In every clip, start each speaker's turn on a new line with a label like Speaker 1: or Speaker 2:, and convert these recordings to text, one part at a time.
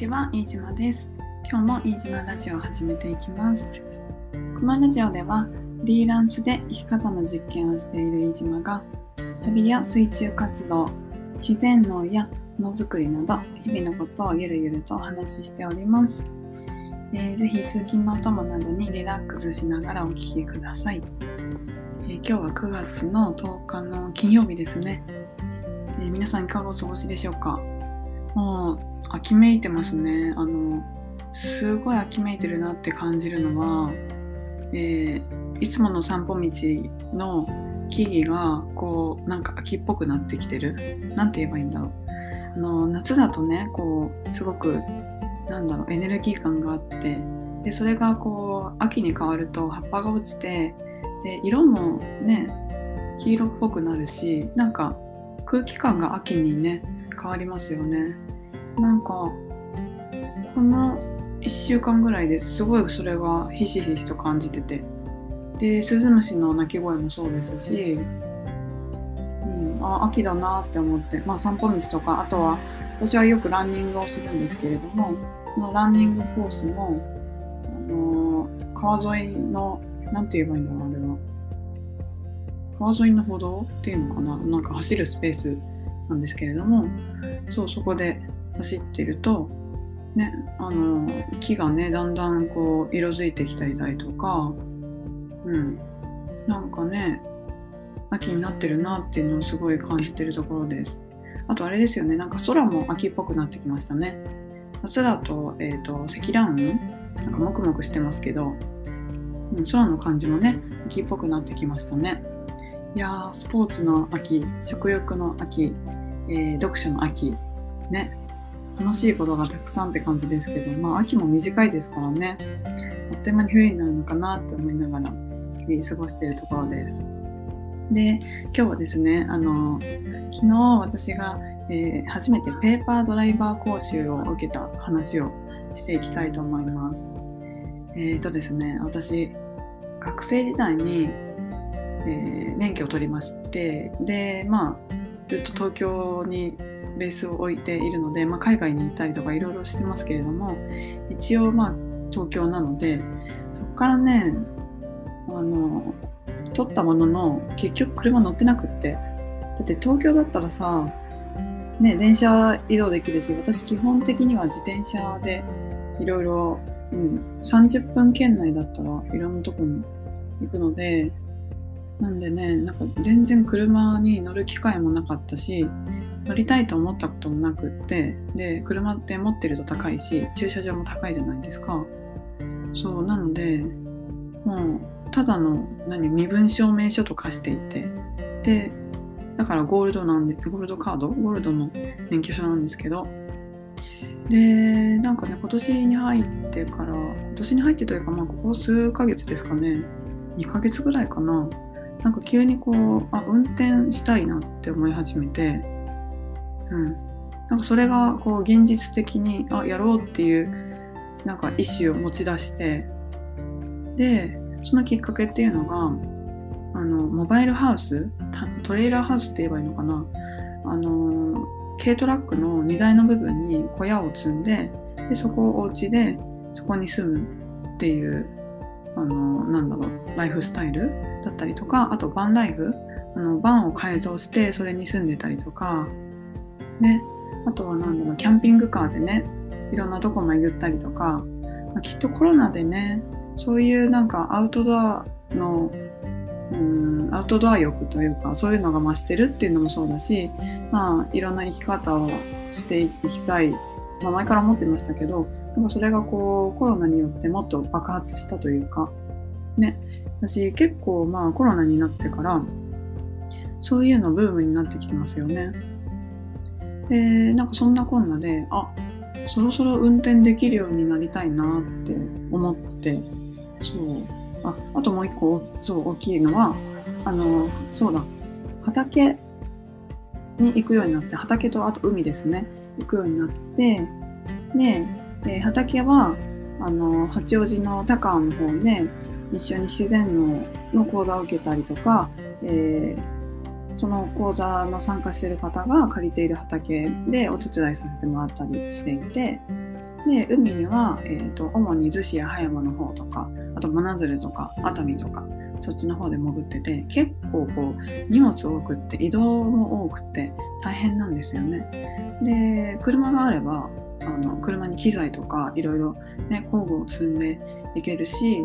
Speaker 1: ちは、飯島です。今日も飯島ラジオを始めていきます。このラジオでは、フリーランスで生き方の実験をしている飯島が、旅や水中活動、自然農やものづくりなど、日々のことをゆるゆるとお話ししております。えーぜひ通勤のお供などにリラックスしながらお聞きください。えー今日は9月の10日の金曜日ですね。えー皆さんいかがお過ごしでしょうか？もう秋めいてますね。あの、すごい秋めいてるなって感じるのは、えーいつもの散歩道の木々がこうなんか秋っぽくなってきてる。なんて言えばいいんだろう。あの夏だとね、こうすごくなんだろうエネルギー感があって、でそれがこう秋に変わると葉っぱが落ちて、で色もね黄色っぽくなるし、なんか空気感が秋にね変わりますよね。なんかこの1週間ぐらいですごいそれがひしひしと感じてて。でスズムシの鳴き声もそうですし、うん、あ秋だなって思って、まあ、散歩道とかあとは私はよくランニングをするんですけれどもそのランニングコースも、あのー川沿いのなんて言えばいいんだろうあれは。川沿いの歩道っていうのかな？なんか走るスペースなんですけれどもそうそこで走ってるとねあの木がねだんだんこう色づいてきたりだとかうん。なんかね秋になってるなっていうのをすごい感じてるところです。あとあれですよねなんか空も秋っぽくなってきましたね。夏だと,、えー、と積乱雲なんかもくもくしてますけど、うん、空の感じもね秋っぽくなってきましたね。いやースポーツの秋食欲の秋、えー読書の秋。ね。楽しいことがたくさんって感じですけどまあ秋も短いですからね。あっという間に冬になるのかなって思いながら日々過ごしているところです。で今日はですねあの昨日私が、えー初めてペーパードライバー講習を受けた話をしていきたいと思います。えーとですね私学生時代にえー免許を取りましてでまあずっと東京にベースを置いているので、まあ、海外に行ったりとかいろいろしてますけれども一応まあ東京なのでそこからねあの取ったものの結局車乗ってなくって。だって東京だったらさね電車移動できるし私基本的には自転車でいろいろ30分圏内だったらいろんなとこに行くのでなんでね、なんか全然車に乗る機会もなかったし、乗りたいと思ったこともなくって、で、車って持ってると高いし、駐車場も高いじゃないですか。そう、なので、もう、ただの、何、身分証明書と化していて、で、だからゴールドなんで、ゴールドカードゴールドの免許証なんですけど、で、なんかね、今年に入ってから、今年に入ってというか、まあ、ここ数ヶ月ですかね、2ヶ月ぐらいかな、なんか急にこうあ運転したいなって思い始めて、うん、なんかそれがこう現実的にあやろうっていうなんか意思を持ち出してでそのきっかけっていうのがあのモバイルハウストレーラーハウスって言えばいいのかな。あの軽トラックの荷台の部分に小屋を積んででそこをお家でそこに住むっていうあのなんだろうライフスタイルだったりとかあとバンライフあのバンを改造してそれに住んでたりとかね。あとはなんだろうキャンピングカーでねいろんなとこ巡ったりとか、まあきっとコロナでねそういうなんかアウトドアのうんアウトドア欲というかそういうのが増してるっていうのもそうだしまあいろんな生き方をしていきたい、まあ、前から思ってましたけどなんかそれがこうコロナによってもっと爆発したというかね。私結構まあコロナになってからそういうのブームになってきてますよね。でなんかそんなこんなであそろそろ運転できるようになりたいなって思ってそう。ああともう一個そう大きいのはあのそうだ。畑に行くようになって畑とあと海ですね。行くようになってでで畑はあの八王子の高尾の方で一緒に自然農の講座を受けたりとか、えーその講座の参加している方が借りている畑でお手伝いさせてもらったりしていてで海には、えーと、主に逗子や葉山の方とかあと真鶴とか熱海とかそっちの方で潜ってて結構こう荷物多くって移動も多くて大変なんですよね。で車があればあの車に機材とかいろいろね工具を積んでいけるし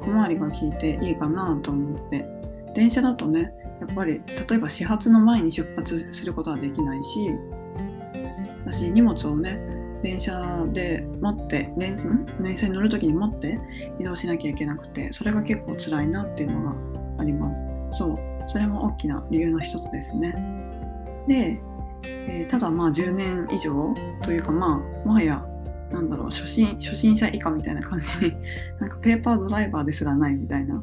Speaker 1: 小回りが効いていいかなと思って。電車だとねやっぱり例えば始発の前に出発することはできないし私荷物をね電車で持って電車に乗る時に持って移動しなきゃいけなくてそれが結構辛いなっていうのがあります。そう。それも大きな理由の一つですね。で、えー、ただまあ10年以上というかまあもはやなんだろう初心初心者以下みたいな感じに なんかペーパードライバーですらないみたいな、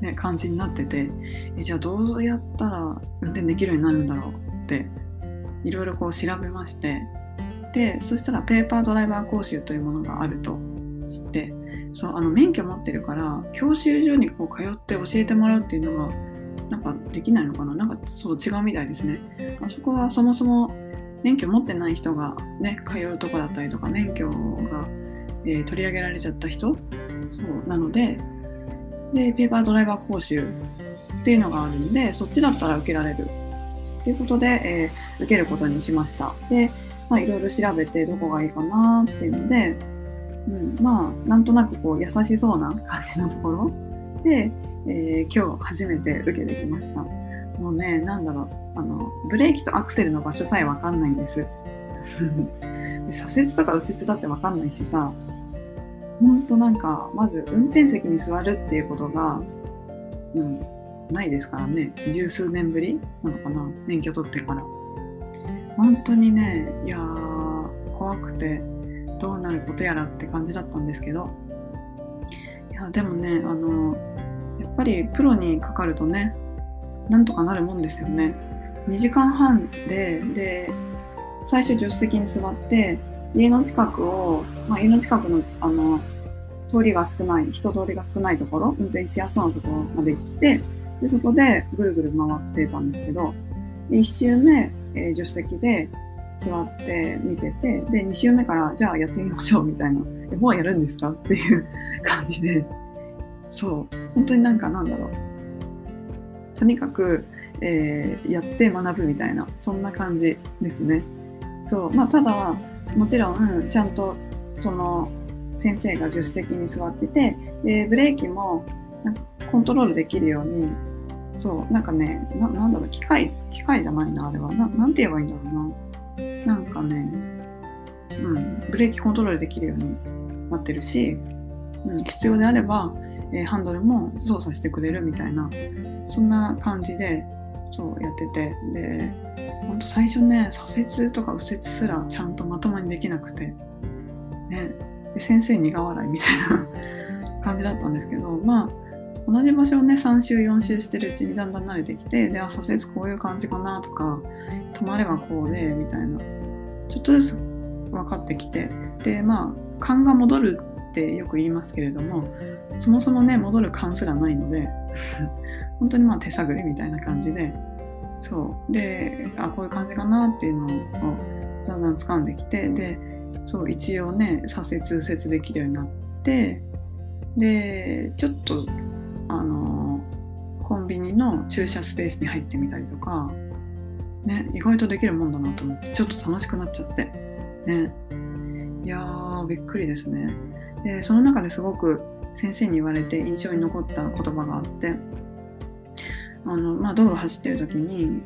Speaker 1: ね、感じになっててえじゃあどうやったら運転できるようになるんだろうっていろいろこう調べましてでそしたらペーパードライバー講習というものがあると知ってそうあの免許持ってるから教習所にこう通って教えてもらうっていうのがなんかできないのかな？なんかそう違うみたいですね。あそこはそもそも免許持ってない人がね通うとこだったりとか免許が、えー、取り上げられちゃった人？そうなのででペーパードライバー講習っていうのがあるんでそっちだったら受けられる。ということで、えー、受けることにしました。でまあ、いろいろ調べてどこがいいかなっていうので、うん、まあなんとなくこう優しそうな感じのところで、えー、今日初めて受けてきました。もうね、なんだろう、あの、ブレーキとアクセルの場所さえわかんないんです。左折とか右折だってわかんないしさ、ほんとなんか、まず運転席に座るっていうことが、うん、ないですからね。十数年ぶりなのかな免許取ってから。本当にねいや怖くてどうなることやらって感じだったんですけどやでもねあのやっぱりプロにかかるとねなんとかなるもんですよね。2時間半でで最初助手席に座って家の近くを、まあ、家の近くのあの通りが少ない人通りが少ないところ運転しやすそうなところまで行ってでそこでぐるぐる回ってたんですけど1周目えー、助手席で座って見てて、で、2週目からじゃあやってみましょうみたいな、え、もうやるんですか？っていう感じで、そう、本当になんかなんだろう。とにかく、えー、やって学ぶみたいな、そんな感じですね。そう、まあただ、もちろん、ちゃんと、その、先生が助手席に座ってて、で、ブレーキも、コントロールできるようにそう。なんかねななんだろう。機械機械じゃないなあれは。ななんて言えばいいんだろうな。なんかねうんブレーキコントロールできるようになってるし、うん、必要であれば、えー、ハンドルも操作してくれるみたいなそんな感じでそうやっててでほんと最初ね左折とか右折すらちゃんとまともにできなくてねで先生苦笑いみたいな感じだったんですけどまあ同じ場所をね3周4周してるうちにだんだん慣れてきてであ左折こういう感じかなとか止まればこうでみたいなちょっとずつ分かってきてでまあ勘が戻るってよく言いますけれどもそもそもね戻る勘すらないので 本当にまあ手探りみたいな感じでそう。であこういう感じかなっていうのをだんだん掴んできてでそう一応ね左折右折できるようになってでちょっとあのコンビニの駐車スペースに入ってみたりとか、ね、意外とできるもんだなと思ってちょっと楽しくなっちゃって。ね。いやーびっくりですね。でその中ですごく先生に言われて印象に残った言葉があってあの、まあ、道路走ってる時に、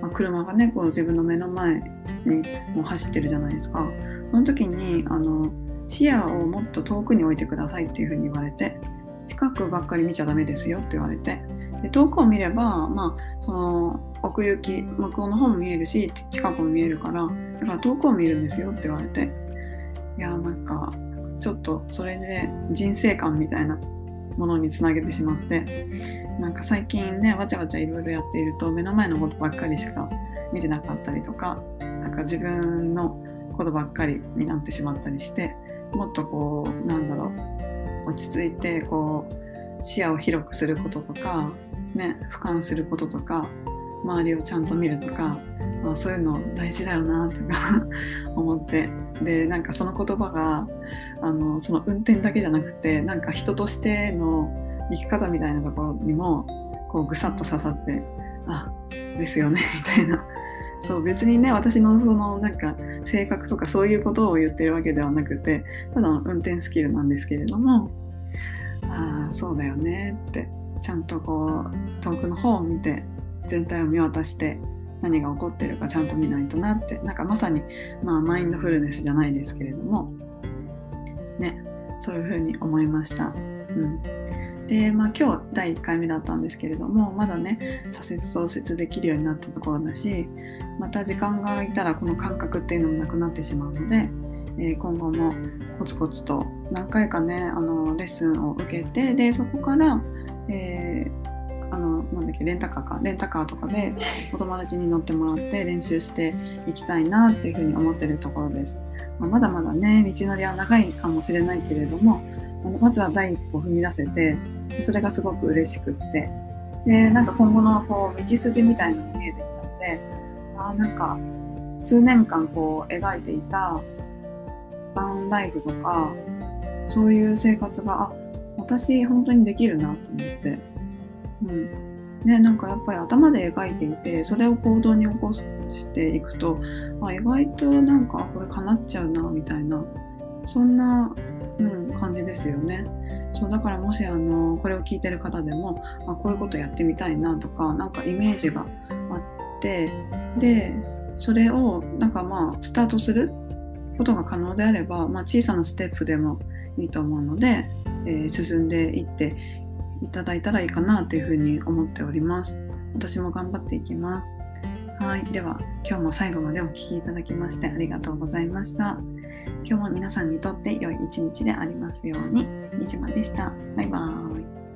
Speaker 1: まあ、車がねこう自分の目の前にもう走ってるじゃないですか。その時にあの視野をもっと遠くに置いてくださいっていうふうに言われて近くばっかり見ちゃダメですよって言われてで遠くを見れば、まあ、その奥行き向こうの方も見えるし近くも見えるからだから遠くを見るんですよって言われて。いやなんかちょっとそれで人生観みたいなものにつなげてしまってなんか最近ねわちゃわちゃいろいろやっていると目の前のことばっかりしか見てなかったりとかなんか自分のことばっかりになってしまったりしてもっとこうなんだろう落ち着いてこう視野を広くすることとか、ね、俯瞰することとか周りをちゃんと見るとか、まあ、そういうの大事だよなとか 思って。でなんかその言葉があのその運転だけじゃなくてなんか人としての生き方みたいなところにもこうぐさっと刺さってあですよね みたいな。そう別にね私のそのなんか性格とかそういうことを言ってるわけではなくてただの運転スキルなんですけれどもああそうだよねってちゃんとこう遠くの方を見て全体を見渡して何が起こってるかちゃんと見ないとなってなんかまさに、まあ、マインドフルネスじゃないですけれどもねそういうふうに思いました。うんで、まあ、今日第1回目だったんですけれどもまだね左折創設できるようになったところだしまた時間が空いたらこの感覚っていうのもなくなってしまうので、えー、今後もコツコツと何回かねあのレッスンを受けてでそこから、えー、あのなんだっけレンタカーかレンタカーとかでお友達に乗ってもらって練習していきたいなっていうふうに思ってるところです。まあ、まだまだね道のりは長いかもしれないけれどもまずは第一歩踏み出せてそれがすごく嬉しくってでなんか今後のこう道筋みたいなのが見えてきたのであなんか数年間こう描いていたバンライフとかそういう生活があ私本当にできるなと思って、うんね、なんかやっぱり頭で描いていてそれを行動に起こしていくとあ意外となんかこれ叶っちゃうなみたいなそんな、うん、感じですよね。そうだからもしあのこれを聞いてる方でもあこういうことやってみたいなとかなんかイメージがあってでそれをなんかまあスタートすることが可能であれば、まあ、小さなステップでもいいと思うので、えー、進んでいっていただいたらいいかなというふうに思っております。私も頑張っていきます。はい。では、今日も最後までお聴きいただきましてありがとうございました。今日も皆さんにとって良い一日でありますように。にじまでした。バイバーイ。